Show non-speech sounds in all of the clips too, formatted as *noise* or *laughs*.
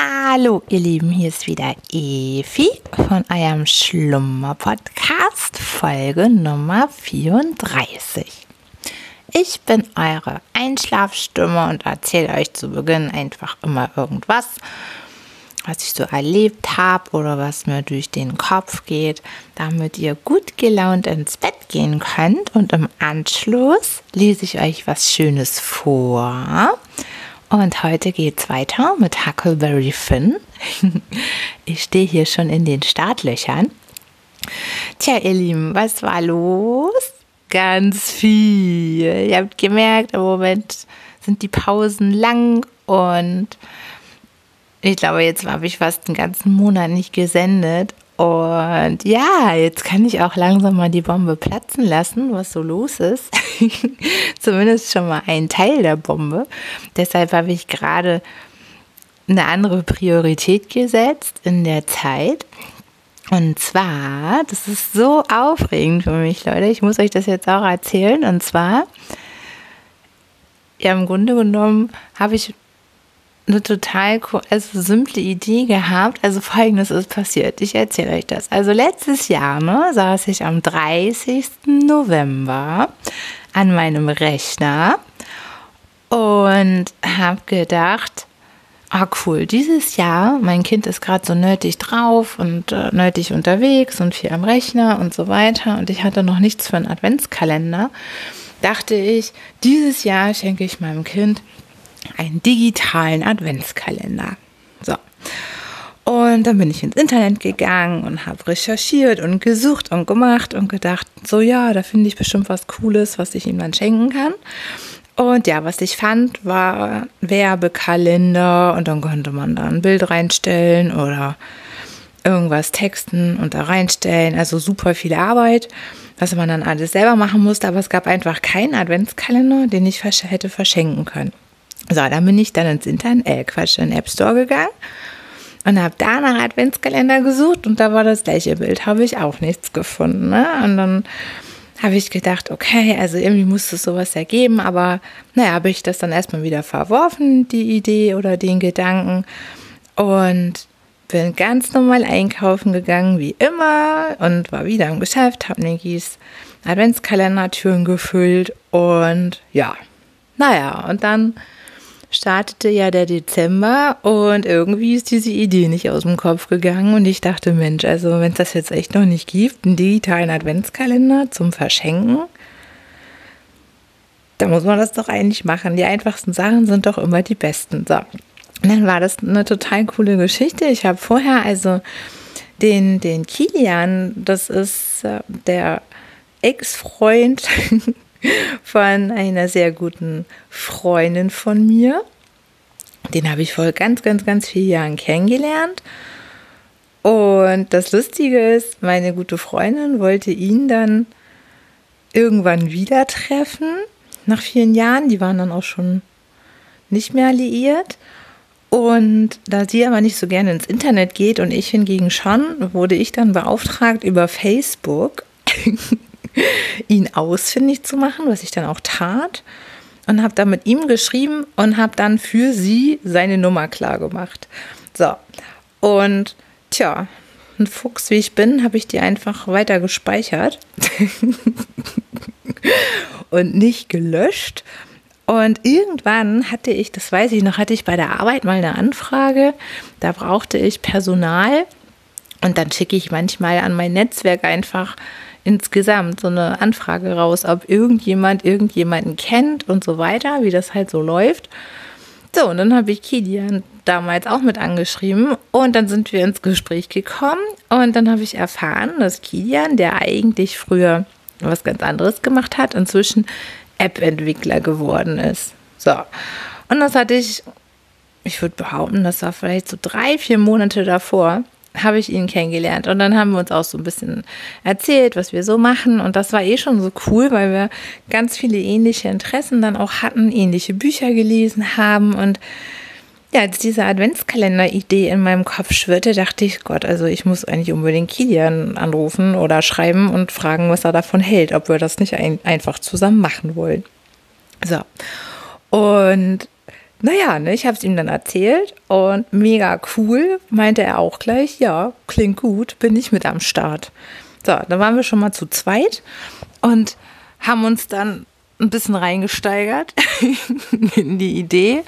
Hallo, ihr Lieben, hier ist wieder Evi von eurem Schlummer Podcast, Folge Nummer 34. Ich bin eure Einschlafstimme und erzähle euch zu Beginn einfach immer irgendwas, was ich so erlebt habe oder was mir durch den Kopf geht, damit ihr gut gelaunt ins Bett gehen könnt. Und im Anschluss lese ich euch was Schönes vor und heute geht's weiter mit Huckleberry Finn. *laughs* Ich stehe hier schon in den Startlöchern. Tja, ihr Lieben, was war los? Ganz viel. Ihr habt gemerkt, im Moment sind die Pausen lang und ich glaube, jetzt habe ich fast einen ganzen Monat nicht gesendet. Und ja, jetzt kann ich auch langsam mal die Bombe platzen lassen, was so los ist. *laughs* Zumindest schon mal ein Teil der Bombe. Deshalb habe ich gerade eine andere Priorität gesetzt in der Zeit. Und zwar, das ist so aufregend für mich, Leute. Ich muss euch das jetzt auch erzählen. Und zwar, ja, im Grunde genommen habe ich eine total also simple Idee gehabt. Also folgendes ist passiert. Ich erzähle euch das. Also letztes Jahr ne, saß ich am 30. November an meinem Rechner und habe gedacht, ah cool, dieses Jahr, mein Kind ist gerade so nötig drauf und äh, nötig unterwegs und viel am Rechner und so weiter und ich hatte noch nichts für einen Adventskalender, dachte ich, dieses Jahr schenke ich meinem Kind einen digitalen Adventskalender. So. Und dann bin ich ins Internet gegangen und habe recherchiert und gesucht und gemacht und gedacht, so ja, da finde ich bestimmt was Cooles, was ich ihm dann schenken kann. Und ja, was ich fand, war Werbekalender und dann konnte man da ein Bild reinstellen oder irgendwas texten und da reinstellen. Also super viel Arbeit, was man dann alles selber machen musste, aber es gab einfach keinen Adventskalender, den ich hätte verschenken können. So, dann bin ich dann ins Internet, äh, Quatsch, in den App Store gegangen und habe da nach Adventskalender gesucht und da war das gleiche Bild, habe ich auch nichts gefunden. Ne? Und dann habe ich gedacht, okay, also irgendwie muss es sowas ergeben, aber naja, habe ich das dann erstmal wieder verworfen, die Idee oder den Gedanken und bin ganz normal einkaufen gegangen, wie immer, und war wieder im Geschäft, habe Nikis Adventskalendertüren gefüllt und ja, naja, und dann startete ja der Dezember und irgendwie ist diese Idee nicht aus dem Kopf gegangen und ich dachte, Mensch, also wenn es das jetzt echt noch nicht gibt, einen digitalen Adventskalender zum Verschenken, da muss man das doch eigentlich machen. Die einfachsten Sachen sind doch immer die besten. So. Und dann war das eine total coole Geschichte. Ich habe vorher also den, den Kilian, das ist äh, der Ex-Freund von einer sehr guten Freundin von mir. Den habe ich vor ganz, ganz, ganz vielen Jahren kennengelernt. Und das Lustige ist, meine gute Freundin wollte ihn dann irgendwann wieder treffen, nach vielen Jahren. Die waren dann auch schon nicht mehr liiert. Und da sie aber nicht so gerne ins Internet geht und ich hingegen schon, wurde ich dann beauftragt über Facebook *laughs* *laughs* ihn ausfindig zu machen, was ich dann auch tat. Und habe dann mit ihm geschrieben und habe dann für sie seine Nummer klar gemacht. So, und tja, ein Fuchs wie ich bin, habe ich die einfach weiter gespeichert *laughs* und nicht gelöscht. Und irgendwann hatte ich, das weiß ich noch, hatte ich bei der Arbeit mal eine Anfrage. Da brauchte ich Personal. Und dann schicke ich manchmal an mein Netzwerk einfach insgesamt so eine Anfrage raus, ob irgendjemand irgendjemanden kennt und so weiter, wie das halt so läuft. So, und dann habe ich Kilian damals auch mit angeschrieben und dann sind wir ins Gespräch gekommen und dann habe ich erfahren, dass Kilian, der eigentlich früher was ganz anderes gemacht hat, inzwischen App-Entwickler geworden ist. So, und das hatte ich, ich würde behaupten, das war vielleicht so drei, vier Monate davor habe ich ihn kennengelernt. Und dann haben wir uns auch so ein bisschen erzählt, was wir so machen. Und das war eh schon so cool, weil wir ganz viele ähnliche Interessen dann auch hatten, ähnliche Bücher gelesen haben. Und ja, als diese Adventskalender-Idee in meinem Kopf schwirrte, dachte ich, Gott, also ich muss eigentlich unbedingt Kilian anrufen oder schreiben und fragen, was er davon hält, ob wir das nicht ein einfach zusammen machen wollen. So. Und naja, ne, ich habe es ihm dann erzählt und mega cool, meinte er auch gleich, ja, klingt gut, bin ich mit am Start. So, dann waren wir schon mal zu zweit und haben uns dann ein bisschen reingesteigert *laughs* in die Idee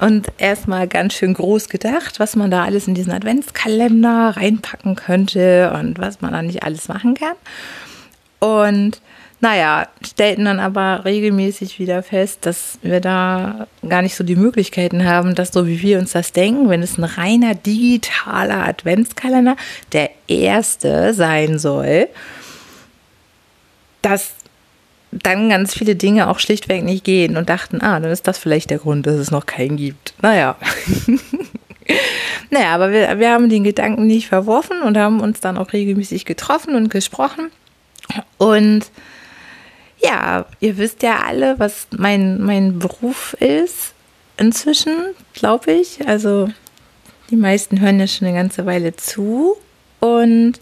und erstmal ganz schön groß gedacht, was man da alles in diesen Adventskalender reinpacken könnte und was man da nicht alles machen kann. Und naja, stellten dann aber regelmäßig wieder fest, dass wir da gar nicht so die Möglichkeiten haben, dass so wie wir uns das denken, wenn es ein reiner digitaler Adventskalender der erste sein soll, dass dann ganz viele Dinge auch schlichtweg nicht gehen und dachten, ah, dann ist das vielleicht der Grund, dass es noch keinen gibt. Naja. *laughs* naja, aber wir, wir haben den Gedanken nicht verworfen und haben uns dann auch regelmäßig getroffen und gesprochen. Und ja, ihr wisst ja alle, was mein, mein Beruf ist inzwischen, glaube ich. Also die meisten hören ja schon eine ganze Weile zu. Und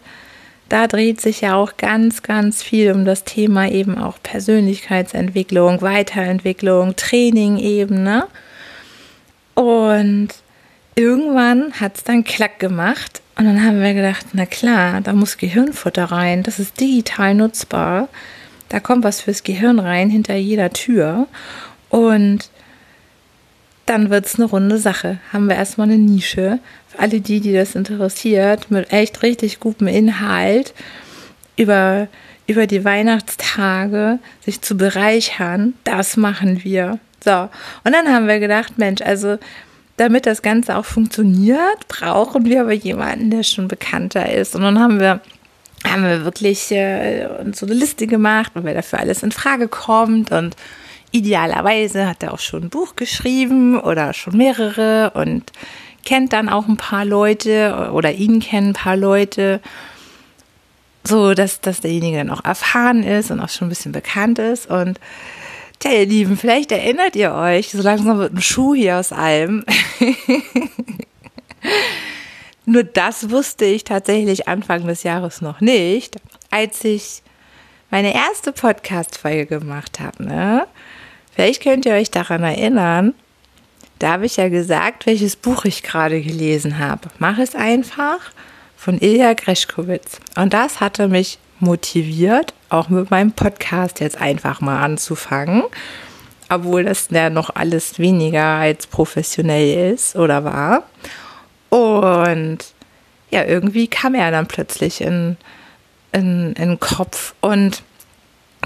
da dreht sich ja auch ganz, ganz viel um das Thema eben auch Persönlichkeitsentwicklung, Weiterentwicklung, Training eben. Ne? Und irgendwann hat es dann Klack gemacht. Und dann haben wir gedacht, na klar, da muss Gehirnfutter rein. Das ist digital nutzbar. Da kommt was fürs Gehirn rein hinter jeder Tür. Und dann wird es eine runde Sache. Haben wir erstmal eine Nische. Für alle die, die das interessiert, mit echt richtig gutem Inhalt über, über die Weihnachtstage sich zu bereichern, das machen wir. So, und dann haben wir gedacht, Mensch, also damit das Ganze auch funktioniert, brauchen wir aber jemanden, der schon bekannter ist. Und dann haben wir haben wir wirklich äh, so eine Liste gemacht und wer dafür alles in Frage kommt. Und idealerweise hat er auch schon ein Buch geschrieben oder schon mehrere und kennt dann auch ein paar Leute oder ihn kennen ein paar Leute, so dass, dass derjenige dann auch erfahren ist und auch schon ein bisschen bekannt ist. Und Tja, ihr Lieben, vielleicht erinnert ihr euch, so langsam wird ein Schuh hier aus allem. *laughs* Nur das wusste ich tatsächlich Anfang des Jahres noch nicht, als ich meine erste Podcast-Folge gemacht habe. Ne? Vielleicht könnt ihr euch daran erinnern, da habe ich ja gesagt, welches Buch ich gerade gelesen habe. Mach es einfach von Ilja Greschkowitz. Und das hatte mich motiviert, auch mit meinem Podcast jetzt einfach mal anzufangen. Obwohl das ja noch alles weniger als professionell ist oder war. Und ja, irgendwie kam er dann plötzlich in, in, in den Kopf. Und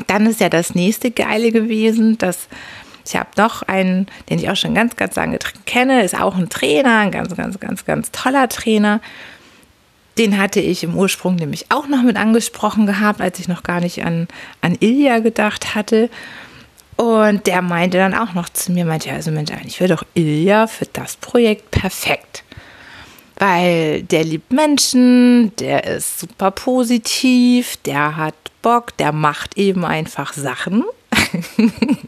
dann ist ja das nächste Geile gewesen, dass ich habe noch einen, den ich auch schon ganz, ganz lange kenne, ist auch ein Trainer, ein ganz, ganz, ganz, ganz toller Trainer. Den hatte ich im Ursprung nämlich auch noch mit angesprochen gehabt, als ich noch gar nicht an, an Ilja gedacht hatte. Und der meinte dann auch noch zu mir, meinte, also Mensch, eigentlich wäre doch Ilja für das Projekt perfekt weil der liebt Menschen, der ist super positiv, der hat Bock, der macht eben einfach Sachen. *laughs*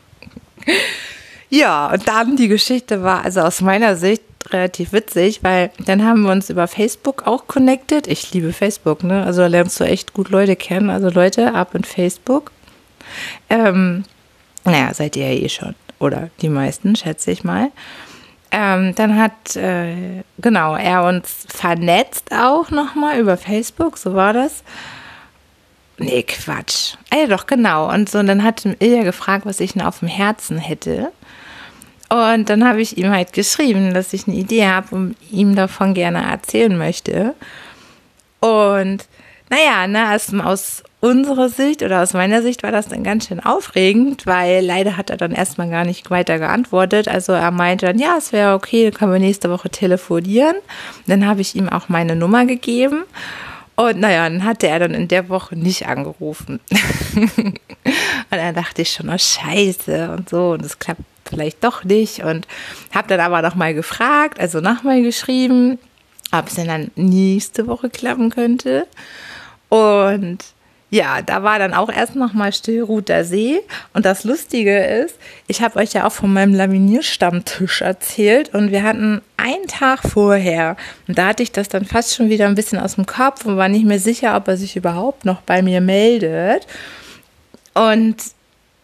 ja, und dann die Geschichte war also aus meiner Sicht relativ witzig, weil dann haben wir uns über Facebook auch connected. Ich liebe Facebook, ne? Also da lernst du echt gut Leute kennen. Also Leute, ab in Facebook. Ähm, naja, seid ihr ja eh schon. Oder die meisten, schätze ich mal. Ähm, dann hat, äh, genau, er uns vernetzt auch nochmal über Facebook, so war das. Nee, Quatsch. Ah, ja, doch, genau. Und so, und dann hat Ilja gefragt, was ich denn auf dem Herzen hätte. Und dann habe ich ihm halt geschrieben, dass ich eine Idee habe und ihm davon gerne erzählen möchte. Und naja, ne, aus unserer Sicht oder aus meiner Sicht war das dann ganz schön aufregend, weil leider hat er dann erstmal gar nicht weiter geantwortet. Also er meinte dann, ja, es wäre okay, dann können wir nächste Woche telefonieren. Dann habe ich ihm auch meine Nummer gegeben. Und naja, dann hatte er dann in der Woche nicht angerufen. *laughs* und dann dachte ich schon, oh scheiße und so, und es klappt vielleicht doch nicht. Und habe dann aber nochmal gefragt, also nochmal geschrieben, ob es denn dann nächste Woche klappen könnte. Und ja, da war dann auch erst noch mal Stillruter See. Und das Lustige ist, ich habe euch ja auch von meinem Laminierstammtisch erzählt und wir hatten einen Tag vorher und da hatte ich das dann fast schon wieder ein bisschen aus dem Kopf und war nicht mehr sicher, ob er sich überhaupt noch bei mir meldet. Und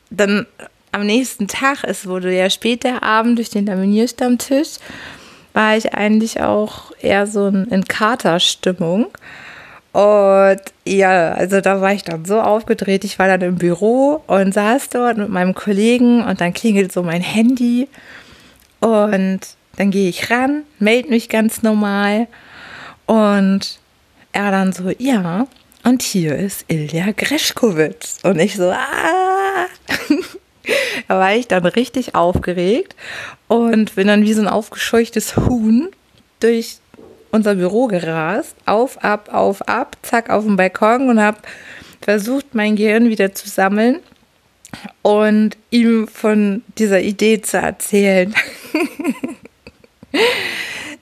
dann am nächsten Tag, es wurde ja später Abend durch den Laminierstammtisch, war ich eigentlich auch eher so in Katerstimmung. Und ja, also da war ich dann so aufgedreht. Ich war dann im Büro und saß dort mit meinem Kollegen und dann klingelt so mein Handy und dann gehe ich ran, melde mich ganz normal und er dann so, ja, und hier ist Ilja Greschkowitz. Und ich so, ah. *laughs* da war ich dann richtig aufgeregt und bin dann wie so ein aufgescheuchtes Huhn durch unser Büro gerast, auf, ab, auf, ab, zack, auf dem Balkon und habe versucht, mein Gehirn wieder zu sammeln und ihm von dieser Idee zu erzählen. *laughs*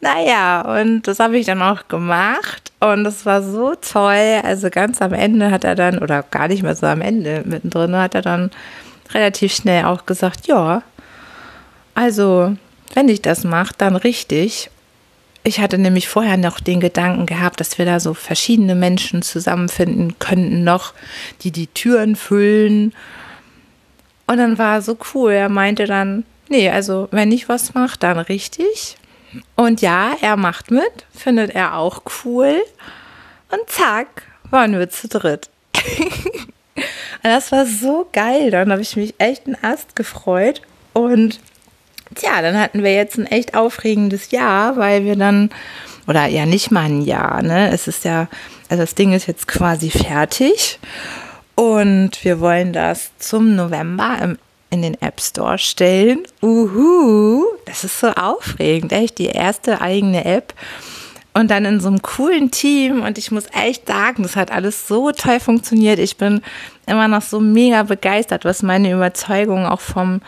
naja, und das habe ich dann auch gemacht und das war so toll. Also ganz am Ende hat er dann, oder gar nicht mehr so am Ende, mittendrin hat er dann relativ schnell auch gesagt, ja, also wenn ich das mache, dann richtig. Ich hatte nämlich vorher noch den Gedanken gehabt, dass wir da so verschiedene Menschen zusammenfinden könnten noch, die die Türen füllen. Und dann war so cool. Er meinte dann, nee, also wenn ich was mache, dann richtig. Und ja, er macht mit, findet er auch cool. Und zack, waren wir zu dritt. *laughs* Und das war so geil. Dann habe ich mich echt einen Ast gefreut. Und Tja, dann hatten wir jetzt ein echt aufregendes Jahr, weil wir dann, oder ja nicht mal ein Jahr, ne? Es ist ja, also das Ding ist jetzt quasi fertig und wir wollen das zum November im, in den App Store stellen. Uhu, das ist so aufregend, echt, die erste eigene App. Und dann in so einem coolen Team und ich muss echt sagen, das hat alles so toll funktioniert. Ich bin immer noch so mega begeistert, was meine Überzeugung auch vom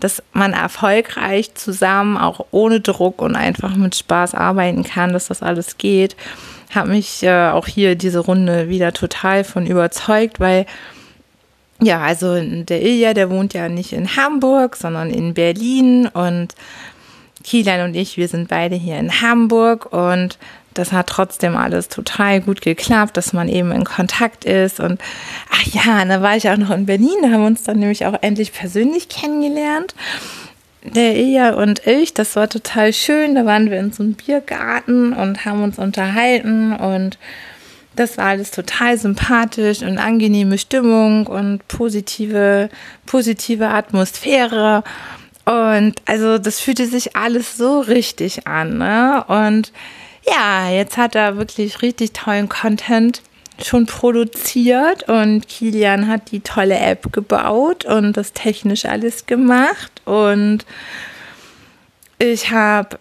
dass man erfolgreich zusammen, auch ohne Druck und einfach mit Spaß arbeiten kann, dass das alles geht, hat mich äh, auch hier diese Runde wieder total von überzeugt, weil ja, also der Ilja, der wohnt ja nicht in Hamburg, sondern in Berlin und Kilian und ich, wir sind beide hier in Hamburg und das hat trotzdem alles total gut geklappt, dass man eben in Kontakt ist. Und ach ja, da war ich auch noch in Berlin, da haben wir uns dann nämlich auch endlich persönlich kennengelernt. Der Ilja und ich, das war total schön. Da waren wir in so einem Biergarten und haben uns unterhalten und das war alles total sympathisch und angenehme Stimmung und positive, positive Atmosphäre. Und also das fühlte sich alles so richtig an. Ne? Und ja, jetzt hat er wirklich richtig tollen Content schon produziert und Kilian hat die tolle App gebaut und das technisch alles gemacht und ich habe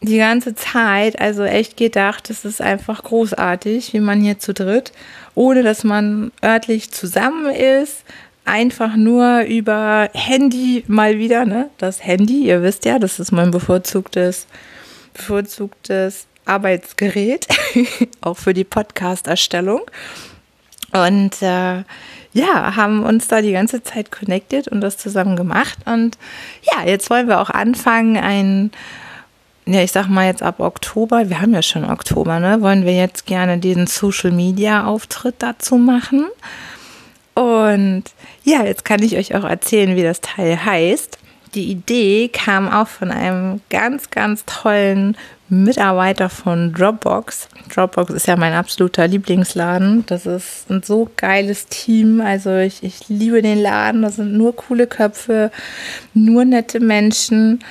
die ganze Zeit also echt gedacht, es ist einfach großartig, wie man hier zu dritt, ohne dass man örtlich zusammen ist, einfach nur über Handy mal wieder, ne? Das Handy, ihr wisst ja, das ist mein bevorzugtes bevorzugtes Arbeitsgerät, *laughs* auch für die Podcast-Erstellung. Und äh, ja, haben uns da die ganze Zeit connected und das zusammen gemacht. Und ja, jetzt wollen wir auch anfangen, ein, ja, ich sag mal jetzt ab Oktober, wir haben ja schon Oktober, ne, wollen wir jetzt gerne diesen Social Media Auftritt dazu machen. Und ja, jetzt kann ich euch auch erzählen, wie das Teil heißt die Idee kam auch von einem ganz, ganz tollen Mitarbeiter von Dropbox. Dropbox ist ja mein absoluter Lieblingsladen. Das ist ein so geiles Team. Also ich, ich liebe den Laden. Das sind nur coole Köpfe, nur nette Menschen.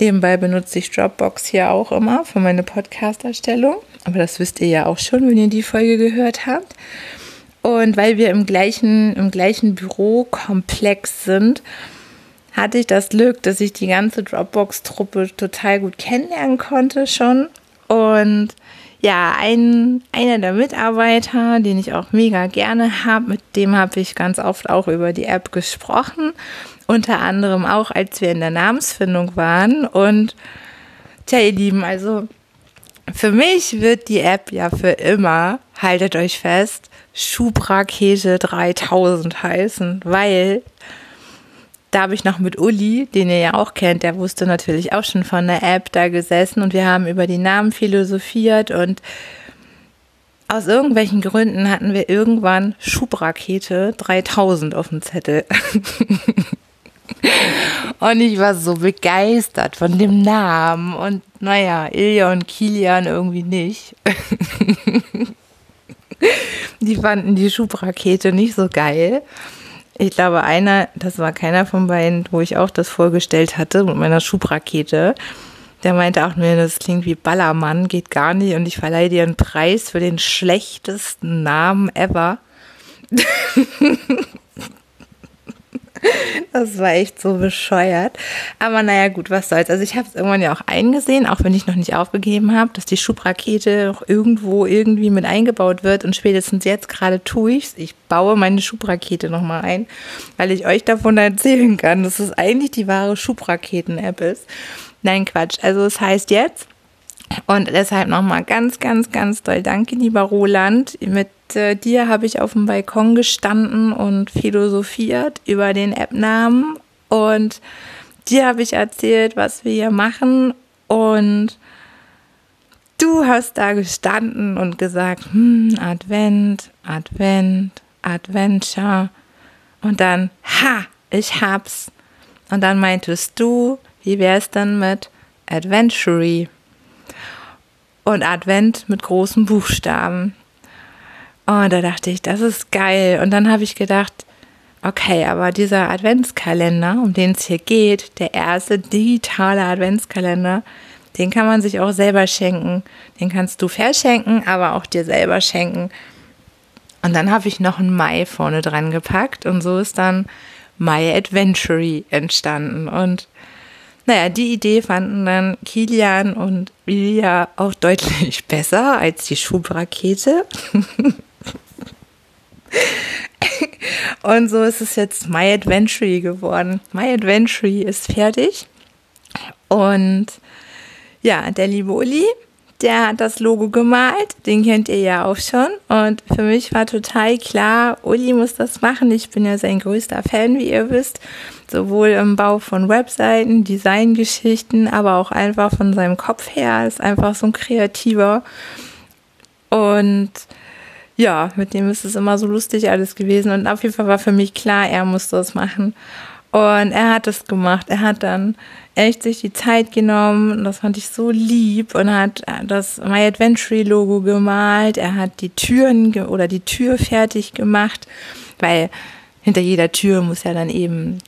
Nebenbei benutze ich Dropbox hier auch immer für meine Podcast-Erstellung. Aber das wisst ihr ja auch schon, wenn ihr die Folge gehört habt. Und weil wir im gleichen, im gleichen Bürokomplex sind, hatte ich das Glück, dass ich die ganze Dropbox-Truppe total gut kennenlernen konnte schon. Und ja, ein, einer der Mitarbeiter, den ich auch mega gerne habe, mit dem habe ich ganz oft auch über die App gesprochen. Unter anderem auch, als wir in der Namensfindung waren. Und tja, ihr Lieben, also für mich wird die App ja für immer, haltet euch fest, Schubrakete 3000 heißen, weil da habe ich noch mit Uli, den ihr ja auch kennt, der wusste natürlich auch schon von der App da gesessen und wir haben über die Namen philosophiert und aus irgendwelchen Gründen hatten wir irgendwann Schubrakete 3000 auf dem Zettel. *laughs* Und ich war so begeistert von dem Namen. Und naja, Ilja und Kilian irgendwie nicht. *laughs* die fanden die Schubrakete nicht so geil. Ich glaube, einer, das war keiner von beiden, wo ich auch das vorgestellt hatte mit meiner Schubrakete. Der meinte auch nur, das klingt wie Ballermann, geht gar nicht und ich verleihe dir einen Preis für den schlechtesten Namen ever. *laughs* Das war echt so bescheuert. Aber naja, gut, was soll's. Also ich habe es irgendwann ja auch eingesehen, auch wenn ich noch nicht aufgegeben habe, dass die Schubrakete auch irgendwo irgendwie mit eingebaut wird. Und spätestens jetzt gerade tue ich's. Ich baue meine Schubrakete nochmal ein, weil ich euch davon erzählen kann, dass es eigentlich die wahre Schubraketen-App ist. Nein, Quatsch. Also es heißt jetzt, und deshalb nochmal ganz, ganz, ganz doll danke, lieber Roland. Mit äh, dir habe ich auf dem Balkon gestanden und philosophiert über den App-Namen. Und dir habe ich erzählt, was wir hier machen. Und du hast da gestanden und gesagt, hm, Advent, Advent, Adventure. Und dann, ha, ich hab's. Und dann meintest du, wie wär's dann mit Adventury? und Advent mit großen Buchstaben. Und da dachte ich, das ist geil. Und dann habe ich gedacht, okay, aber dieser Adventskalender, um den es hier geht, der erste digitale Adventskalender, den kann man sich auch selber schenken. Den kannst du verschenken, aber auch dir selber schenken. Und dann habe ich noch ein Mai vorne dran gepackt und so ist dann My Adventure entstanden. Und naja, die Idee fanden dann Kilian und Lilia auch deutlich *laughs* besser als die Schubrakete. *laughs* *laughs* und so ist es jetzt My Adventure geworden. My Adventure ist fertig. Und ja, der liebe Uli, der hat das Logo gemalt, den kennt ihr ja auch schon. Und für mich war total klar, Uli muss das machen. Ich bin ja sein größter Fan, wie ihr wisst sowohl im Bau von Webseiten, Designgeschichten, aber auch einfach von seinem Kopf her ist einfach so ein kreativer. Und ja, mit dem ist es immer so lustig alles gewesen. Und auf jeden Fall war für mich klar, er muss das machen. Und er hat es gemacht. Er hat dann echt sich die Zeit genommen. Das fand ich so lieb und hat das My Adventure Logo gemalt. Er hat die Türen oder die Tür fertig gemacht, weil hinter jeder Tür muss ja dann eben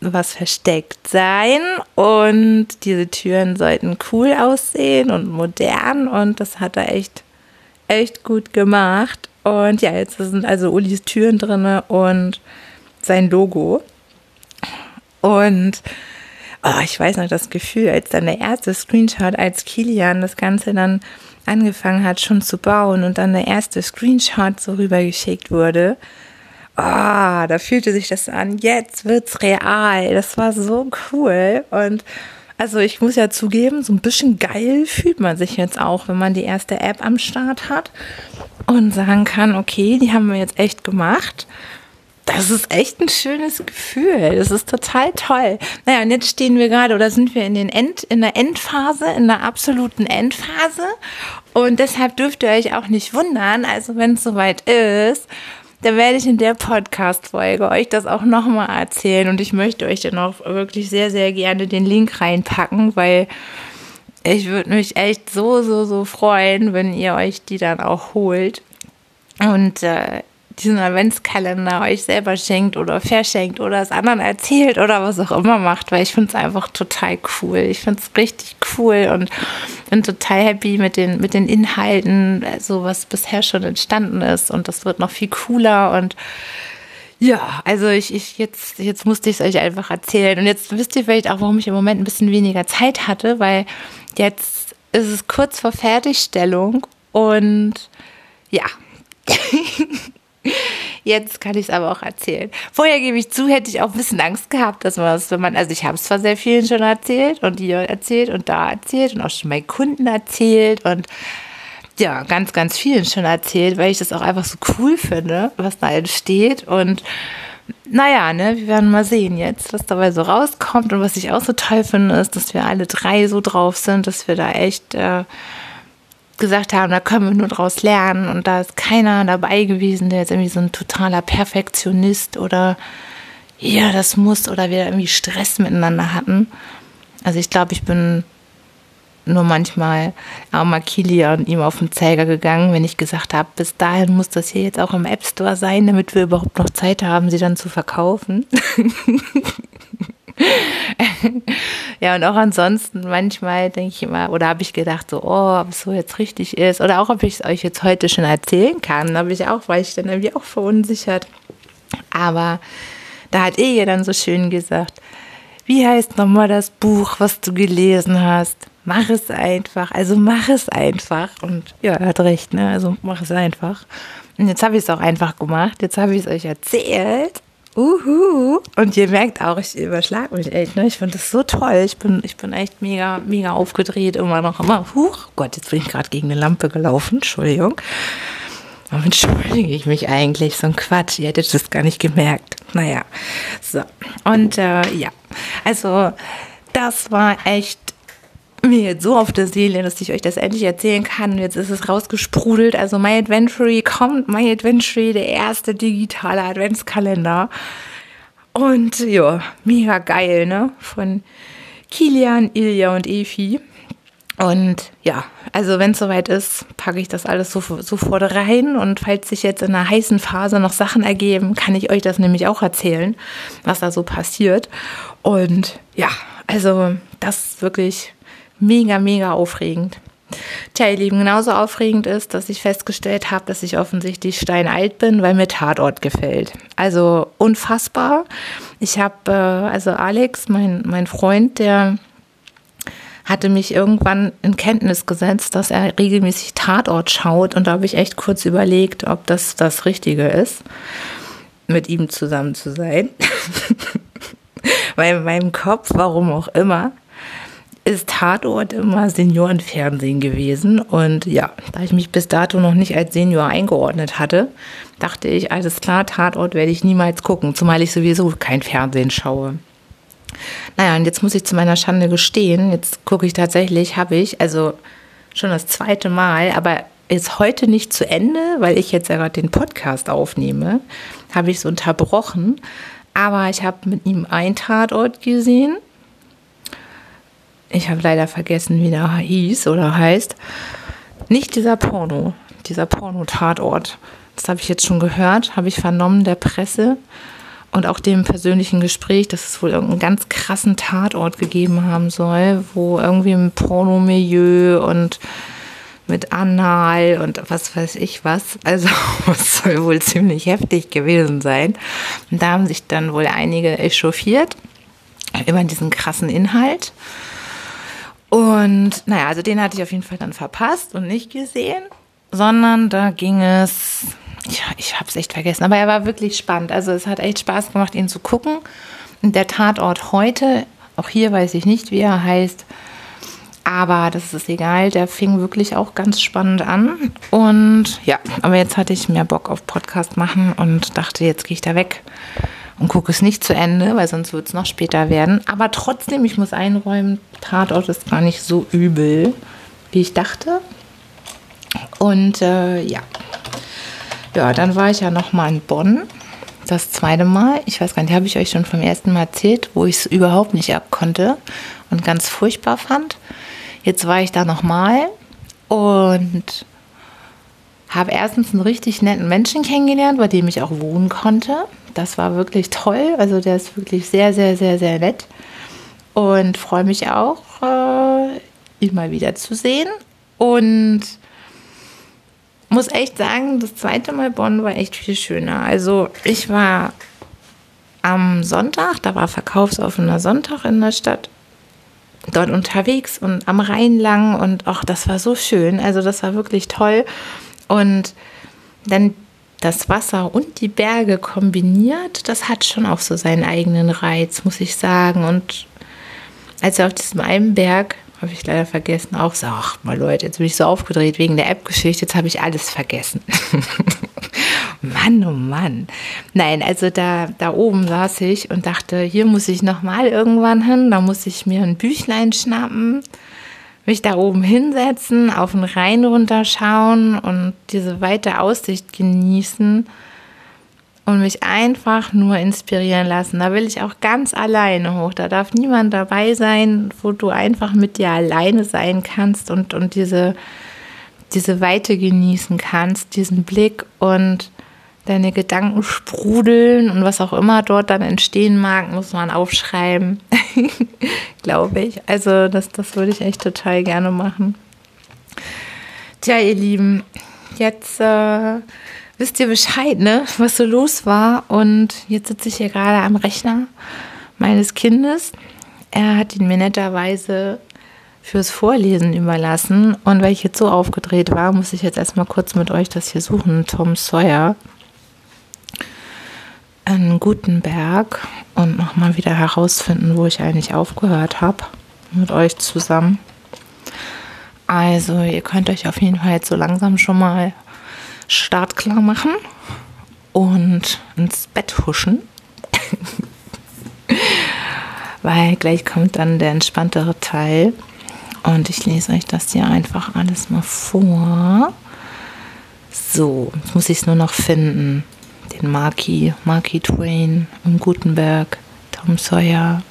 was versteckt sein und diese Türen sollten cool aussehen und modern und das hat er echt, echt gut gemacht. Und ja, jetzt sind also Ulis Türen drin und sein Logo. Und oh, ich weiß noch das Gefühl, als dann der erste Screenshot, als Kilian das Ganze dann angefangen hat schon zu bauen und dann der erste Screenshot so rübergeschickt wurde, ah, da fühlte sich das an, jetzt wird's real. Das war so cool. Und also ich muss ja zugeben, so ein bisschen geil fühlt man sich jetzt auch, wenn man die erste App am Start hat und sagen kann, okay, die haben wir jetzt echt gemacht. Das ist echt ein schönes Gefühl. Das ist total toll. Naja, und jetzt stehen wir gerade oder sind wir in, den End, in der Endphase, in der absoluten Endphase. Und deshalb dürft ihr euch auch nicht wundern, also wenn es soweit ist, da werde ich in der Podcast-Folge euch das auch nochmal erzählen und ich möchte euch dann auch wirklich sehr, sehr gerne den Link reinpacken, weil ich würde mich echt so, so, so freuen, wenn ihr euch die dann auch holt. Und äh, diesen Adventskalender euch selber schenkt oder verschenkt oder es anderen erzählt oder was auch immer macht, weil ich finde es einfach total cool. Ich finde es richtig cool und bin total happy mit den, mit den Inhalten, so was bisher schon entstanden ist und das wird noch viel cooler und ja, also ich, ich jetzt, jetzt musste ich es euch einfach erzählen. Und jetzt wisst ihr vielleicht auch, warum ich im Moment ein bisschen weniger Zeit hatte, weil jetzt ist es kurz vor Fertigstellung und ja. *laughs* Jetzt kann ich es aber auch erzählen. Vorher gebe ich zu, hätte ich auch ein bisschen Angst gehabt, dass man das, wenn man, also ich habe es zwar sehr vielen schon erzählt und dir erzählt und da erzählt und auch schon meinen Kunden erzählt und ja, ganz, ganz vielen schon erzählt, weil ich das auch einfach so cool finde, was da entsteht und naja, ne, wir werden mal sehen jetzt, was dabei so rauskommt und was ich auch so toll finde, ist, dass wir alle drei so drauf sind, dass wir da echt äh, gesagt haben, da können wir nur draus lernen und da ist keiner dabei gewesen, der jetzt irgendwie so ein totaler Perfektionist oder ja, das muss oder wir irgendwie Stress miteinander hatten. Also ich glaube, ich bin nur manchmal armer Kilia und ihm auf den Zeiger gegangen, wenn ich gesagt habe, bis dahin muss das hier jetzt auch im App Store sein, damit wir überhaupt noch Zeit haben, sie dann zu verkaufen. *laughs* *laughs* ja, und auch ansonsten manchmal denke ich immer, oder habe ich gedacht, so, oh, ob es so jetzt richtig ist, oder auch, ob ich es euch jetzt heute schon erzählen kann, habe ich auch, weil ich dann irgendwie auch verunsichert. Aber da hat Eje dann so schön gesagt, wie heißt nochmal das Buch, was du gelesen hast? Mach es einfach. Also mach es einfach. Und ja, er hat recht, ne? Also mach es einfach. Und jetzt habe ich es auch einfach gemacht. Jetzt habe ich es euch erzählt. Uhu. Und ihr merkt auch, ich überschlag mich echt. Ne? Ich finde das so toll. Ich bin, ich bin echt mega, mega aufgedreht. Immer noch immer. Huch, Gott, jetzt bin ich gerade gegen eine Lampe gelaufen. Entschuldigung. Warum entschuldige ich mich eigentlich? So ein Quatsch. Ihr hättet das gar nicht gemerkt. Naja, so. Und äh, ja, also das war echt mir jetzt so auf der Seele, dass ich euch das endlich erzählen kann. Und jetzt ist es rausgesprudelt. Also My Adventure kommt, My Adventure, der erste digitale Adventskalender. Und ja, mega geil, ne? Von Kilian, Ilja und Efi. Und ja, also wenn es soweit ist, packe ich das alles so, sofort rein. Und falls sich jetzt in einer heißen Phase noch Sachen ergeben, kann ich euch das nämlich auch erzählen, was da so passiert. Und ja, also das ist wirklich mega, mega aufregend. Tja, ihr Lieben, genauso aufregend ist, dass ich festgestellt habe, dass ich offensichtlich steinalt bin, weil mir Tatort gefällt. Also unfassbar. Ich habe, äh, also Alex, mein, mein Freund, der hatte mich irgendwann in Kenntnis gesetzt, dass er regelmäßig Tatort schaut. Und da habe ich echt kurz überlegt, ob das das Richtige ist, mit ihm zusammen zu sein. *laughs* Weil in meinem Kopf, warum auch immer, ist Tatort immer Seniorenfernsehen gewesen. Und ja, da ich mich bis dato noch nicht als Senior eingeordnet hatte, dachte ich, alles klar, Tatort werde ich niemals gucken, zumal ich sowieso kein Fernsehen schaue. Naja, und jetzt muss ich zu meiner Schande gestehen, jetzt gucke ich tatsächlich, habe ich, also schon das zweite Mal, aber ist heute nicht zu Ende, weil ich jetzt ja gerade den Podcast aufnehme, habe ich es unterbrochen. Aber ich habe mit ihm einen Tatort gesehen. Ich habe leider vergessen, wie der hieß oder heißt. Nicht dieser Porno, dieser Porno-Tatort. Das habe ich jetzt schon gehört, habe ich vernommen der Presse und auch dem persönlichen Gespräch, dass es wohl irgendeinen ganz krassen Tatort gegeben haben soll, wo irgendwie im Pornomilieu und mit Anal und was weiß ich was. Also *laughs* es soll wohl ziemlich heftig gewesen sein. Und da haben sich dann wohl einige echauffiert über diesen krassen Inhalt. Und naja, also den hatte ich auf jeden Fall dann verpasst und nicht gesehen, sondern da ging es ich, ich habe es echt vergessen, aber er war wirklich spannend. Also es hat echt Spaß gemacht, ihn zu gucken. Und der Tatort heute, auch hier weiß ich nicht, wie er heißt, aber das ist egal, der fing wirklich auch ganz spannend an. Und ja, aber jetzt hatte ich mehr Bock auf Podcast machen und dachte, jetzt gehe ich da weg und gucke es nicht zu Ende, weil sonst wird es noch später werden. Aber trotzdem, ich muss einräumen, Tatort ist gar nicht so übel, wie ich dachte. Und äh, ja, ja, dann war ich ja noch mal in Bonn. Das zweite Mal. Ich weiß gar nicht, habe ich euch schon vom ersten Mal erzählt, wo ich es überhaupt nicht abkonnte und ganz furchtbar fand. Jetzt war ich da noch mal und habe erstens einen richtig netten Menschen kennengelernt, bei dem ich auch wohnen konnte. Das war wirklich toll. Also der ist wirklich sehr, sehr, sehr, sehr nett. Und freue mich auch, äh, ihn mal wieder zu sehen. Und muss echt sagen, das zweite Mal Bonn war echt viel schöner. Also ich war am Sonntag, da war verkaufsoffener Sonntag in der Stadt, dort unterwegs und am Rhein lang und ach, das war so schön. Also das war wirklich toll. Und dann das Wasser und die Berge kombiniert, das hat schon auch so seinen eigenen Reiz, muss ich sagen. Und als wir auf diesem einen Berg habe ich leider vergessen. Auch so, ach mal Leute, jetzt bin ich so aufgedreht wegen der App-Geschichte, jetzt habe ich alles vergessen. *laughs* Mann, oh Mann. Nein, also da, da oben saß ich und dachte, hier muss ich nochmal irgendwann hin, da muss ich mir ein Büchlein schnappen, mich da oben hinsetzen, auf den Rhein runterschauen und diese weite Aussicht genießen und mich einfach nur inspirieren lassen. Da will ich auch ganz alleine hoch. Da darf niemand dabei sein, wo du einfach mit dir alleine sein kannst und, und diese, diese Weite genießen kannst, diesen Blick und deine Gedanken sprudeln und was auch immer dort dann entstehen mag, muss man aufschreiben, *laughs* glaube ich. Also das, das würde ich echt total gerne machen. Tja, ihr Lieben, jetzt äh, wisst ihr Bescheid, ne, was so los war. Und jetzt sitze ich hier gerade am Rechner meines Kindes. Er hat ihn mir netterweise fürs Vorlesen überlassen. Und weil ich jetzt so aufgedreht war, muss ich jetzt erstmal kurz mit euch das hier suchen. Tom Sawyer in Gutenberg und nochmal wieder herausfinden, wo ich eigentlich aufgehört habe mit euch zusammen. Also ihr könnt euch auf jeden Fall jetzt so langsam schon mal startklar machen und ins Bett huschen. *laughs* Weil gleich kommt dann der entspanntere Teil. Und ich lese euch das hier einfach alles mal vor. So, jetzt muss ich es nur noch finden den Marky, Marky Twain im Gutenberg, Tom Sawyer,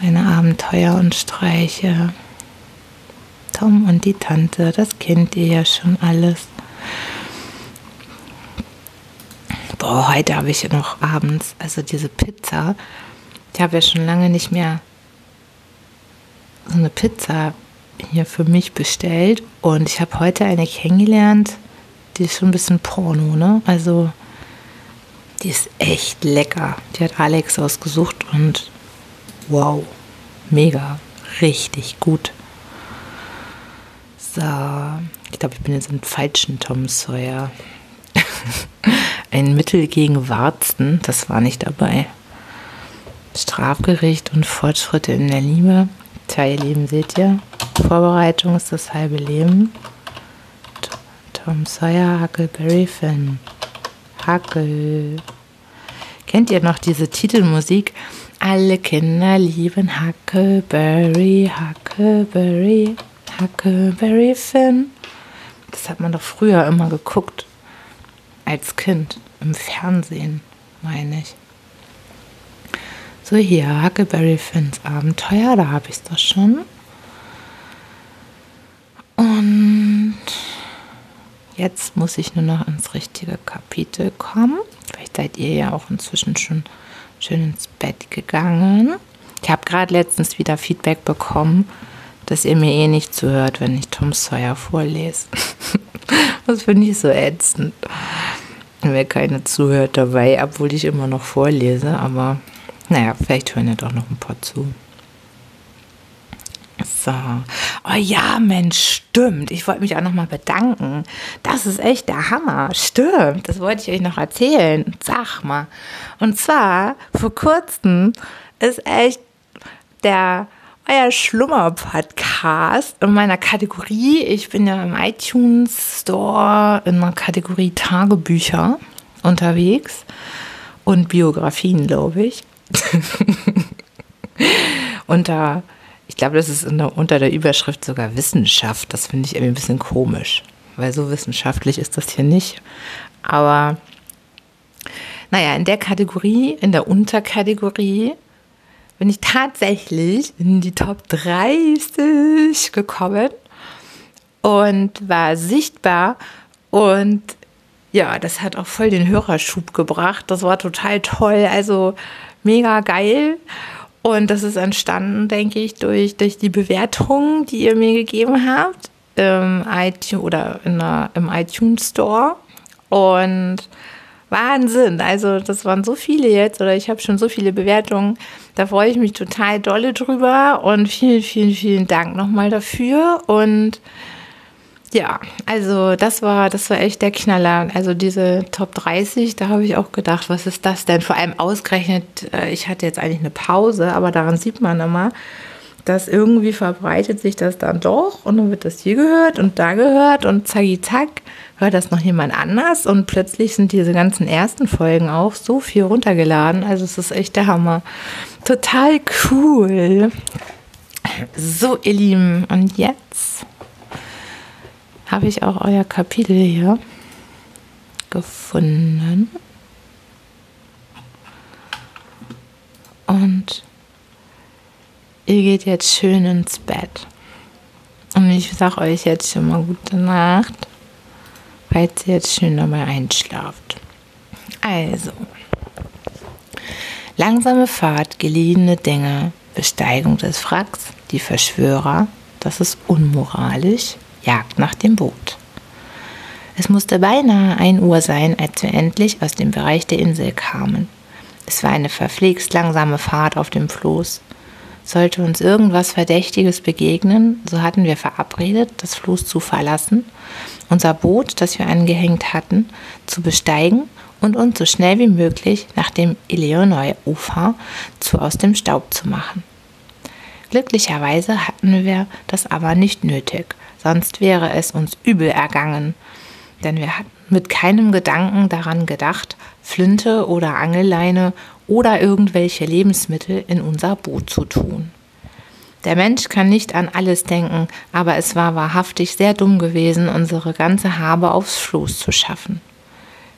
seine Abenteuer und Streiche. Tom und die Tante, das kennt ihr ja schon alles. Boah, heute habe ich noch abends, also diese Pizza. Ich habe ja schon lange nicht mehr so eine Pizza hier für mich bestellt und ich habe heute eine kennengelernt, die ist schon ein bisschen Porno, ne? Also, die ist echt lecker. Die hat Alex ausgesucht und wow, mega, richtig gut. So, ich glaube, ich bin jetzt im falschen Tom Sawyer. *laughs* Ein Mittel gegen Warzen, das war nicht dabei. Strafgericht und Fortschritte in der Liebe. Lieben, seht ihr? Vorbereitung ist das halbe Leben. Tom Sawyer, Huckleberry Finn. Huckle. Kennt ihr noch diese Titelmusik? Alle Kinder lieben Huckleberry, Huckleberry, Huckleberry Finn. Das hat man doch früher immer geguckt. Als Kind. Im Fernsehen, meine ich. So, hier, Huckleberry Finns Abenteuer, da habe ich es doch schon. Und Jetzt muss ich nur noch ins richtige Kapitel kommen. Vielleicht seid ihr ja auch inzwischen schon schön ins Bett gegangen. Ich habe gerade letztens wieder Feedback bekommen, dass ihr mir eh nicht zuhört, wenn ich Tom Sawyer vorlese. *laughs* das finde ich so ätzend. Wenn keiner zuhört dabei, obwohl ich immer noch vorlese. Aber naja, vielleicht hören ja doch noch ein paar zu. So. Oh ja, Mensch, stimmt. Ich wollte mich auch nochmal bedanken. Das ist echt der Hammer. Stimmt. Das wollte ich euch noch erzählen. Sag mal. Und zwar, vor kurzem ist echt der euer Schlummer-Podcast in meiner Kategorie. Ich bin ja im iTunes Store in der Kategorie Tagebücher unterwegs und Biografien, glaube ich. *laughs* da ich glaube, das ist unter der Überschrift sogar Wissenschaft. Das finde ich irgendwie ein bisschen komisch, weil so wissenschaftlich ist das hier nicht. Aber naja, in der Kategorie, in der Unterkategorie, bin ich tatsächlich in die Top 30 gekommen und war sichtbar und ja, das hat auch voll den Hörerschub gebracht. Das war total toll, also mega geil. Und das ist entstanden, denke ich, durch, durch die Bewertungen, die ihr mir gegeben habt im iTunes oder der, im iTunes Store. Und Wahnsinn. Also das waren so viele jetzt oder ich habe schon so viele Bewertungen. Da freue ich mich total dolle drüber und vielen, vielen, vielen Dank nochmal dafür. Und ja, also das war, das war echt der Knaller. Also diese Top 30, da habe ich auch gedacht, was ist das denn? Vor allem ausgerechnet, äh, ich hatte jetzt eigentlich eine Pause, aber daran sieht man immer, dass irgendwie verbreitet sich das dann doch und dann wird das hier gehört und da gehört und zacki zack, hört das noch jemand anders und plötzlich sind diese ganzen ersten Folgen auch so viel runtergeladen. Also es ist echt der Hammer. Total cool. So, ihr Lieben, und jetzt habe ich auch euer Kapitel hier gefunden. Und ihr geht jetzt schön ins Bett. Und ich sage euch jetzt schon mal gute Nacht, falls ihr jetzt schön dabei einschlaft. Also, langsame Fahrt, geliehene Dinge, Besteigung des Wracks, die Verschwörer, das ist unmoralisch, Jagd nach dem Boot. Es musste beinahe ein Uhr sein, als wir endlich aus dem Bereich der Insel kamen. Es war eine verflixt langsame Fahrt auf dem Floß. Sollte uns irgendwas Verdächtiges begegnen, so hatten wir verabredet, das Floß zu verlassen, unser Boot, das wir angehängt hatten, zu besteigen und uns so schnell wie möglich nach dem Illinois-Ufer zu aus dem Staub zu machen. Glücklicherweise hatten wir das aber nicht nötig, sonst wäre es uns übel ergangen, denn wir hatten mit keinem Gedanken daran gedacht, Flinte oder Angelleine oder irgendwelche Lebensmittel in unser Boot zu tun. Der Mensch kann nicht an alles denken, aber es war wahrhaftig sehr dumm gewesen, unsere ganze Habe aufs Floß zu schaffen.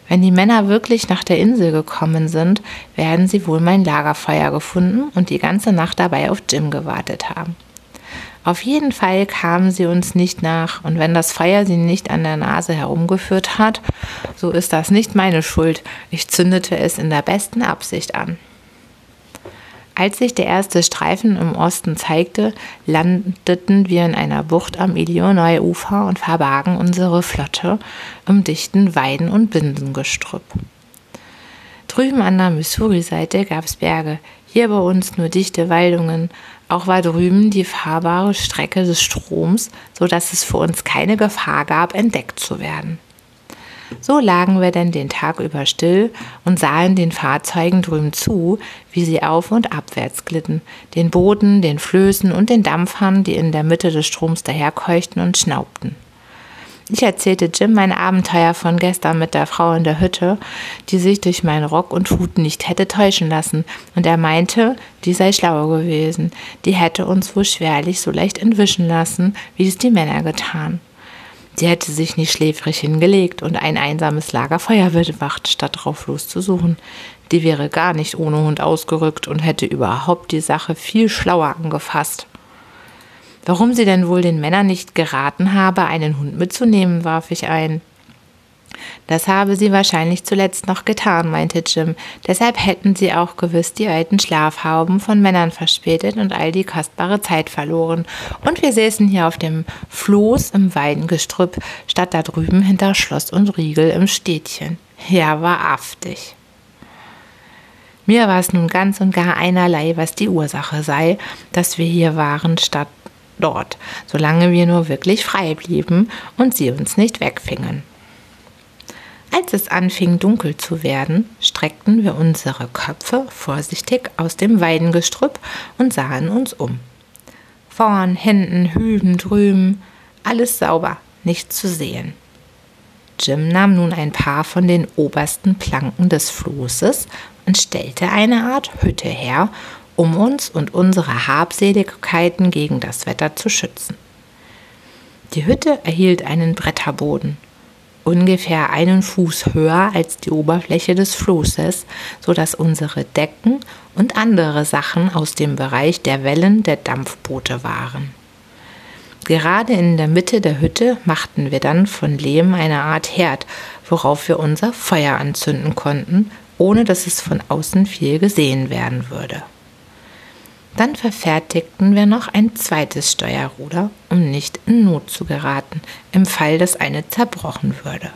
Wenn die Männer wirklich nach der Insel gekommen sind, werden sie wohl mein Lagerfeuer gefunden und die ganze Nacht dabei auf Jim gewartet haben. Auf jeden Fall kamen sie uns nicht nach, und wenn das Feuer sie nicht an der Nase herumgeführt hat, so ist das nicht meine Schuld. Ich zündete es in der besten Absicht an. Als sich der erste Streifen im Osten zeigte, landeten wir in einer Bucht am Illinois-Ufer und verbargen unsere Flotte im dichten Weiden- und Binsengestrüpp. Drüben an der Missouri-Seite gab es Berge, hier bei uns nur dichte Waldungen, auch war drüben die fahrbare Strecke des Stroms, so dass es für uns keine Gefahr gab, entdeckt zu werden. So lagen wir denn den Tag über still und sahen den Fahrzeugen drüben zu, wie sie auf und abwärts glitten, den Booten, den Flößen und den Dampfern, die in der Mitte des Stroms daherkeuchten und schnaubten. Ich erzählte Jim mein Abenteuer von gestern mit der Frau in der Hütte, die sich durch meinen Rock und Hut nicht hätte täuschen lassen, und er meinte, die sei schlauer gewesen, die hätte uns wohl schwerlich so leicht entwischen lassen, wie es die Männer getan. Sie hätte sich nicht schläfrig hingelegt und ein einsames Lagerfeuer bewacht, statt drauf loszusuchen. Die wäre gar nicht ohne Hund ausgerückt und hätte überhaupt die Sache viel schlauer angefasst. Warum sie denn wohl den Männern nicht geraten habe, einen Hund mitzunehmen, warf ich ein. Das habe sie wahrscheinlich zuletzt noch getan, meinte Jim. Deshalb hätten sie auch gewiss die alten Schlafhauben von Männern verspätet und all die kostbare Zeit verloren. Und wir säßen hier auf dem Floß im Weidengestrüpp, statt da drüben hinter Schloss und Riegel im Städtchen. Ja, war aftig. Mir war es nun ganz und gar einerlei, was die Ursache sei, dass wir hier waren, statt dort, solange wir nur wirklich frei blieben und sie uns nicht wegfingen. Als es anfing dunkel zu werden, streckten wir unsere Köpfe vorsichtig aus dem Weidengestrüpp und sahen uns um. Vorn, hinten, hüben, drüben, alles sauber, nichts zu sehen. Jim nahm nun ein paar von den obersten Planken des Floßes und stellte eine Art Hütte her um uns und unsere Habseligkeiten gegen das Wetter zu schützen. Die Hütte erhielt einen Bretterboden, ungefähr einen Fuß höher als die Oberfläche des Floßes, so dass unsere Decken und andere Sachen aus dem Bereich der Wellen der Dampfboote waren. Gerade in der Mitte der Hütte machten wir dann von Lehm eine Art Herd, worauf wir unser Feuer anzünden konnten, ohne dass es von außen viel gesehen werden würde. Dann verfertigten wir noch ein zweites Steuerruder, um nicht in Not zu geraten, im Fall, dass eine zerbrochen würde.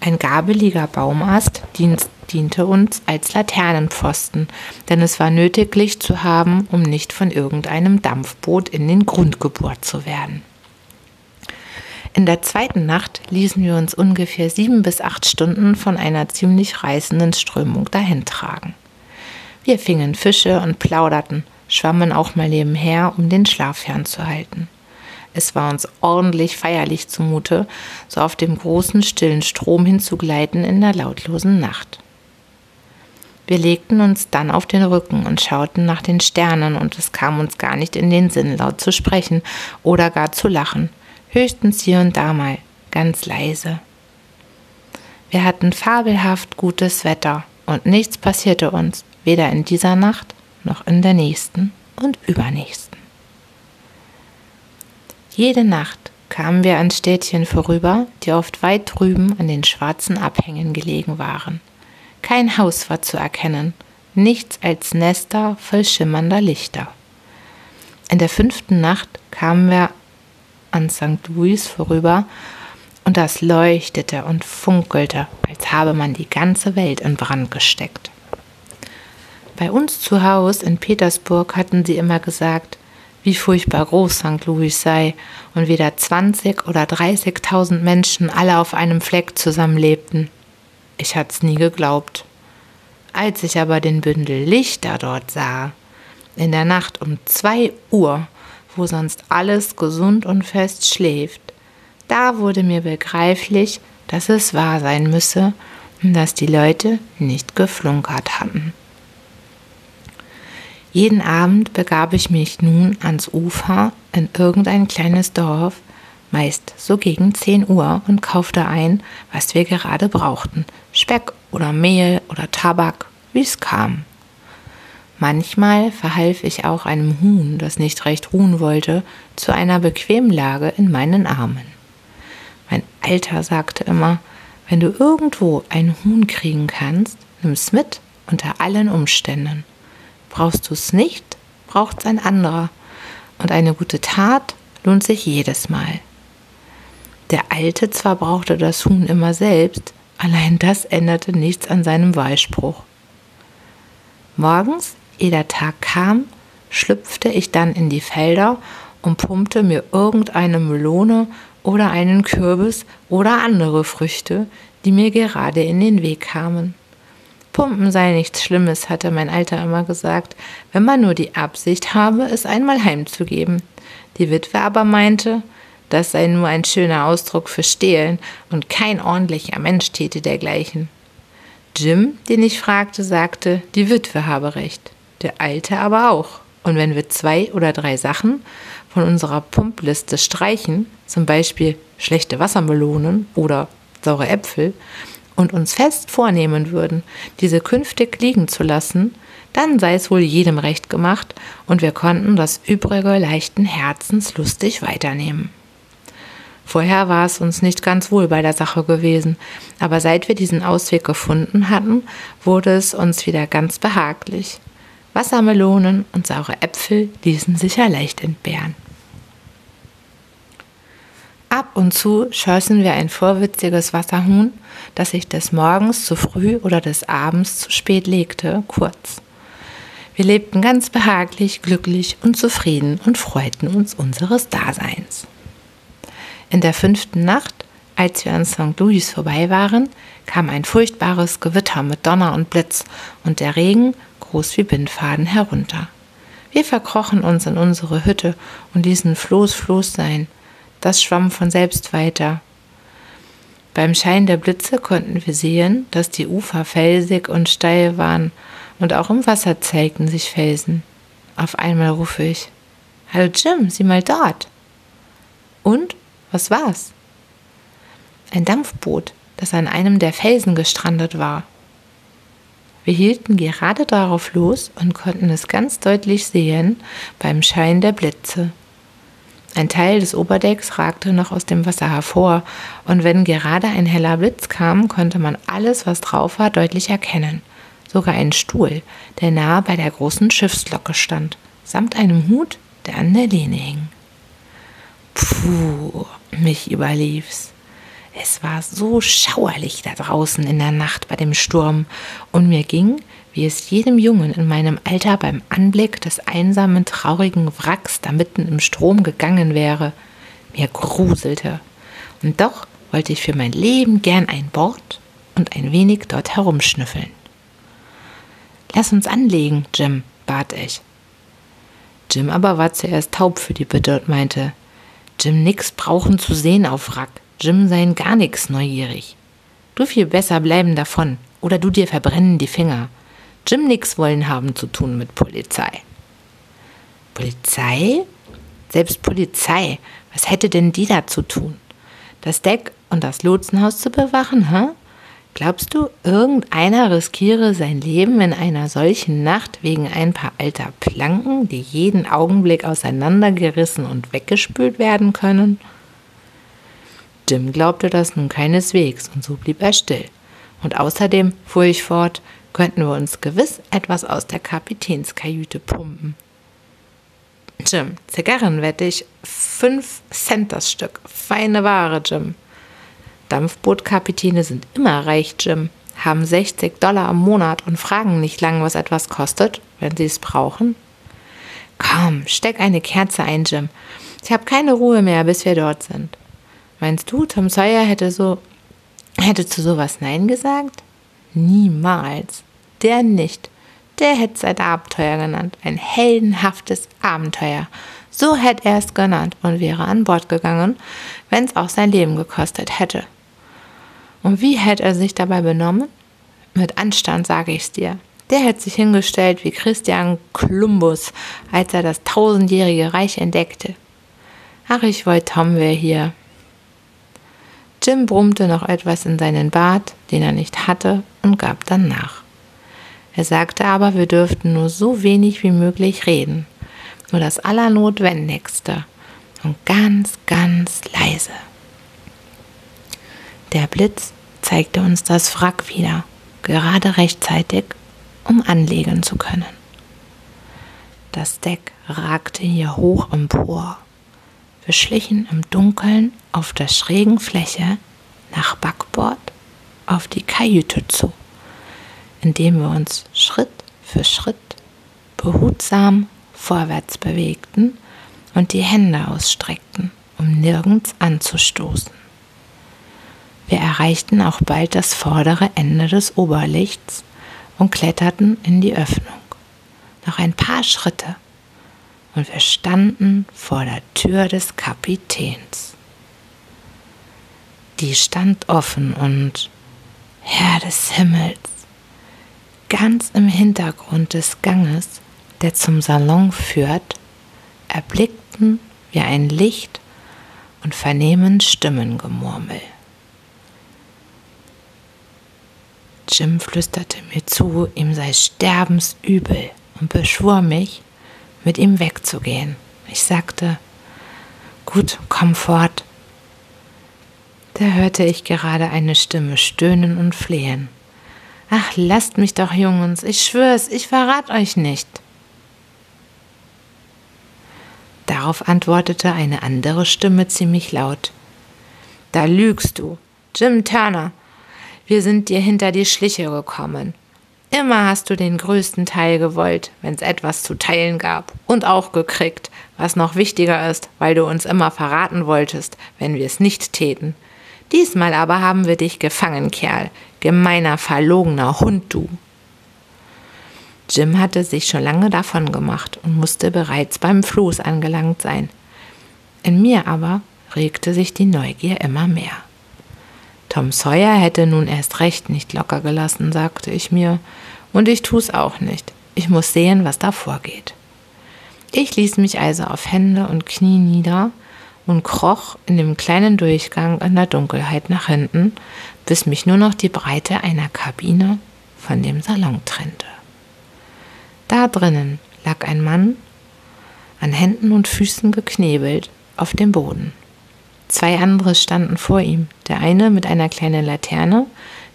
Ein gabeliger Baumast diente uns als Laternenpfosten, denn es war nötig, Licht zu haben, um nicht von irgendeinem Dampfboot in den Grund gebohrt zu werden. In der zweiten Nacht ließen wir uns ungefähr sieben bis acht Stunden von einer ziemlich reißenden Strömung dahintragen. Wir fingen Fische und plauderten, schwammen auch mal nebenher, um den Schlaf fernzuhalten. Es war uns ordentlich feierlich zumute, so auf dem großen, stillen Strom hinzugleiten in der lautlosen Nacht. Wir legten uns dann auf den Rücken und schauten nach den Sternen, und es kam uns gar nicht in den Sinn, laut zu sprechen oder gar zu lachen, höchstens hier und da mal, ganz leise. Wir hatten fabelhaft gutes Wetter und nichts passierte uns, weder in dieser Nacht noch in der nächsten und übernächsten. Jede Nacht kamen wir an Städtchen vorüber, die oft weit drüben an den schwarzen Abhängen gelegen waren. Kein Haus war zu erkennen, nichts als Nester voll schimmernder Lichter. In der fünften Nacht kamen wir an St. Louis vorüber und das leuchtete und funkelte, als habe man die ganze Welt in Brand gesteckt. Bei uns zu Hause in Petersburg hatten sie immer gesagt, wie furchtbar groß St. Louis sei und wieder 20 oder 30.000 Menschen alle auf einem Fleck zusammenlebten. Ich hat's nie geglaubt. Als ich aber den Bündel Lichter dort sah, in der Nacht um zwei Uhr, wo sonst alles gesund und fest schläft, da wurde mir begreiflich, dass es wahr sein müsse und dass die Leute nicht geflunkert hatten. Jeden Abend begab ich mich nun ans Ufer in irgendein kleines Dorf, meist so gegen 10 Uhr, und kaufte ein, was wir gerade brauchten, Speck oder Mehl oder Tabak, wie es kam. Manchmal verhalf ich auch einem Huhn, das nicht recht ruhen wollte, zu einer bequemen Lage in meinen Armen. Mein Alter sagte immer, wenn du irgendwo ein Huhn kriegen kannst, nimm's mit unter allen Umständen. Brauchst du's nicht, braucht's ein anderer. Und eine gute Tat lohnt sich jedes Mal. Der Alte zwar brauchte das Huhn immer selbst, allein das änderte nichts an seinem Wahlspruch. Morgens, ehe der Tag kam, schlüpfte ich dann in die Felder und pumpte mir irgendeine Melone oder einen Kürbis oder andere Früchte, die mir gerade in den Weg kamen. Pumpen sei nichts Schlimmes, hatte mein Alter immer gesagt, wenn man nur die Absicht habe, es einmal heimzugeben. Die Witwe aber meinte, das sei nur ein schöner Ausdruck für Stehlen und kein ordentlicher Mensch täte dergleichen. Jim, den ich fragte, sagte, die Witwe habe recht, der Alte aber auch. Und wenn wir zwei oder drei Sachen von unserer Pumpliste streichen, zum Beispiel schlechte Wassermelonen oder saure Äpfel, und uns fest vornehmen würden, diese künftig liegen zu lassen, dann sei es wohl jedem recht gemacht und wir konnten das übrige leichten Herzens lustig weiternehmen. Vorher war es uns nicht ganz wohl bei der Sache gewesen, aber seit wir diesen Ausweg gefunden hatten, wurde es uns wieder ganz behaglich. Wassermelonen und saure Äpfel ließen sich ja leicht entbehren. Ab und zu schossen wir ein vorwitziges Wasserhuhn, das sich des Morgens zu früh oder des Abends zu spät legte, kurz. Wir lebten ganz behaglich, glücklich und zufrieden und freuten uns unseres Daseins. In der fünften Nacht, als wir an St. Louis vorbei waren, kam ein furchtbares Gewitter mit Donner und Blitz und der Regen, groß wie Bindfaden, herunter. Wir verkrochen uns in unsere Hütte und ließen Floß Floß sein, das schwamm von selbst weiter. Beim Schein der Blitze konnten wir sehen, dass die Ufer felsig und steil waren, und auch im Wasser zeigten sich Felsen. Auf einmal rufe ich Hallo Jim, sieh mal dort. Und? Was war's? Ein Dampfboot, das an einem der Felsen gestrandet war. Wir hielten gerade darauf los und konnten es ganz deutlich sehen beim Schein der Blitze. Ein Teil des Oberdecks ragte noch aus dem Wasser hervor, und wenn gerade ein heller Blitz kam, konnte man alles, was drauf war, deutlich erkennen. Sogar einen Stuhl, der nahe bei der großen Schiffslocke stand, samt einem Hut, der an der Lehne hing. Puh, mich überlief's. Es war so schauerlich da draußen in der Nacht bei dem Sturm, und mir ging, wie es jedem Jungen in meinem Alter beim Anblick des einsamen, traurigen Wracks da mitten im Strom gegangen wäre. Mir gruselte. Und doch wollte ich für mein Leben gern ein Bord und ein wenig dort herumschnüffeln. Lass uns anlegen, Jim, bat ich. Jim aber war zuerst taub für die Bitte und meinte, Jim nix brauchen zu sehen auf Wrack. Jim seien gar nix neugierig. Du viel besser bleiben davon oder du dir verbrennen die Finger. Jim nix wollen haben zu tun mit Polizei. Polizei? Selbst Polizei, was hätte denn die da zu tun? Das Deck und das Lotsenhaus zu bewachen, hä? Glaubst du, irgendeiner riskiere sein Leben in einer solchen Nacht wegen ein paar alter Planken, die jeden Augenblick auseinandergerissen und weggespült werden können? Jim glaubte das nun keineswegs, und so blieb er still. Und außerdem, fuhr ich fort, könnten wir uns gewiss etwas aus der Kapitänskajüte pumpen. Jim, Zigarren wette ich fünf Cent das Stück. Feine Ware, Jim. Dampfbootkapitäne sind immer reich, Jim, haben 60 Dollar am Monat und fragen nicht lang, was etwas kostet, wenn sie es brauchen. Komm, steck eine Kerze ein, Jim. Ich habe keine Ruhe mehr, bis wir dort sind. Meinst du, Tom Sawyer hätte so hätte zu sowas Nein gesagt? Niemals. Der nicht. Der hätte es ein Abenteuer genannt, ein heldenhaftes Abenteuer. So hätte er es genannt und wäre an Bord gegangen, wenn es auch sein Leben gekostet hätte. Und wie hätte er sich dabei benommen? Mit Anstand, sage ich's dir. Der hätte sich hingestellt wie Christian Columbus, als er das tausendjährige Reich entdeckte. Ach, ich wollte Tom wäre hier. Jim brummte noch etwas in seinen Bart, den er nicht hatte, und gab dann nach. Er sagte aber, wir dürften nur so wenig wie möglich reden, nur das Allernotwendigste und ganz, ganz leise. Der Blitz zeigte uns das Wrack wieder, gerade rechtzeitig, um anlegen zu können. Das Deck ragte hier hoch empor. Wir schlichen im Dunkeln auf der schrägen Fläche nach Backbord auf die Kajüte zu indem wir uns Schritt für Schritt behutsam vorwärts bewegten und die Hände ausstreckten, um nirgends anzustoßen. Wir erreichten auch bald das vordere Ende des Oberlichts und kletterten in die Öffnung. Noch ein paar Schritte und wir standen vor der Tür des Kapitäns. Die stand offen und Herr des Himmels, Ganz im Hintergrund des Ganges, der zum Salon führt, erblickten wir ein Licht und vernehmen Stimmengemurmel. Jim flüsterte mir zu, ihm sei sterbensübel und beschwor mich, mit ihm wegzugehen. Ich sagte, gut, komm fort. Da hörte ich gerade eine Stimme stöhnen und flehen. Ach, lasst mich doch, Jungs, ich schwör's, ich verrat euch nicht. Darauf antwortete eine andere Stimme ziemlich laut. Da lügst du, Jim Turner. Wir sind dir hinter die Schliche gekommen. Immer hast du den größten Teil gewollt, wenn's etwas zu teilen gab, und auch gekriegt, was noch wichtiger ist, weil du uns immer verraten wolltest, wenn wir es nicht täten. Diesmal aber haben wir dich gefangen, Kerl. Gemeiner, verlogener Hund, du. Jim hatte sich schon lange davon gemacht und musste bereits beim Floß angelangt sein. In mir aber regte sich die Neugier immer mehr. Tom Sawyer hätte nun erst recht nicht locker gelassen, sagte ich mir, und ich tu's auch nicht. Ich muss sehen, was da vorgeht. Ich ließ mich also auf Hände und Knie nieder und kroch in dem kleinen Durchgang in der Dunkelheit nach hinten, bis mich nur noch die Breite einer Kabine von dem Salon trennte. Da drinnen lag ein Mann, an Händen und Füßen geknebelt, auf dem Boden. Zwei andere standen vor ihm, der eine mit einer kleinen Laterne,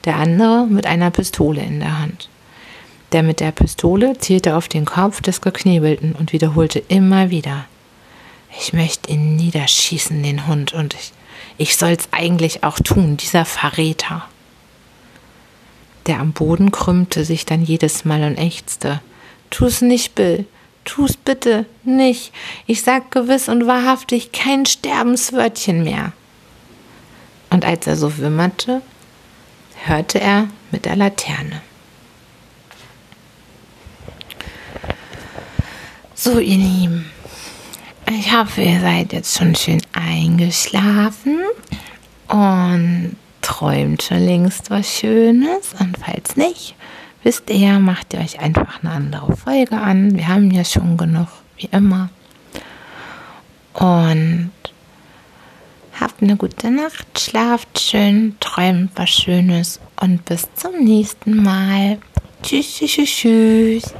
der andere mit einer Pistole in der Hand. Der mit der Pistole zielte auf den Kopf des Geknebelten und wiederholte immer wieder ich möchte ihn niederschießen, den Hund, und ich, ich soll's eigentlich auch tun, dieser Verräter. Der am Boden krümmte sich dann jedes Mal und ächzte. Tu's nicht, Bill. Tu's bitte nicht. Ich sag gewiss und wahrhaftig kein Sterbenswörtchen mehr. Und als er so wimmerte, hörte er mit der Laterne. So, ihr Lieben, ich hoffe, ihr seid jetzt schon schön eingeschlafen und träumt schon längst was Schönes. Und falls nicht, wisst ihr, macht ihr euch einfach eine andere Folge an. Wir haben ja schon genug, wie immer. Und habt eine gute Nacht, schlaft schön, träumt was Schönes und bis zum nächsten Mal. Tschüss, tschüss, tschüss.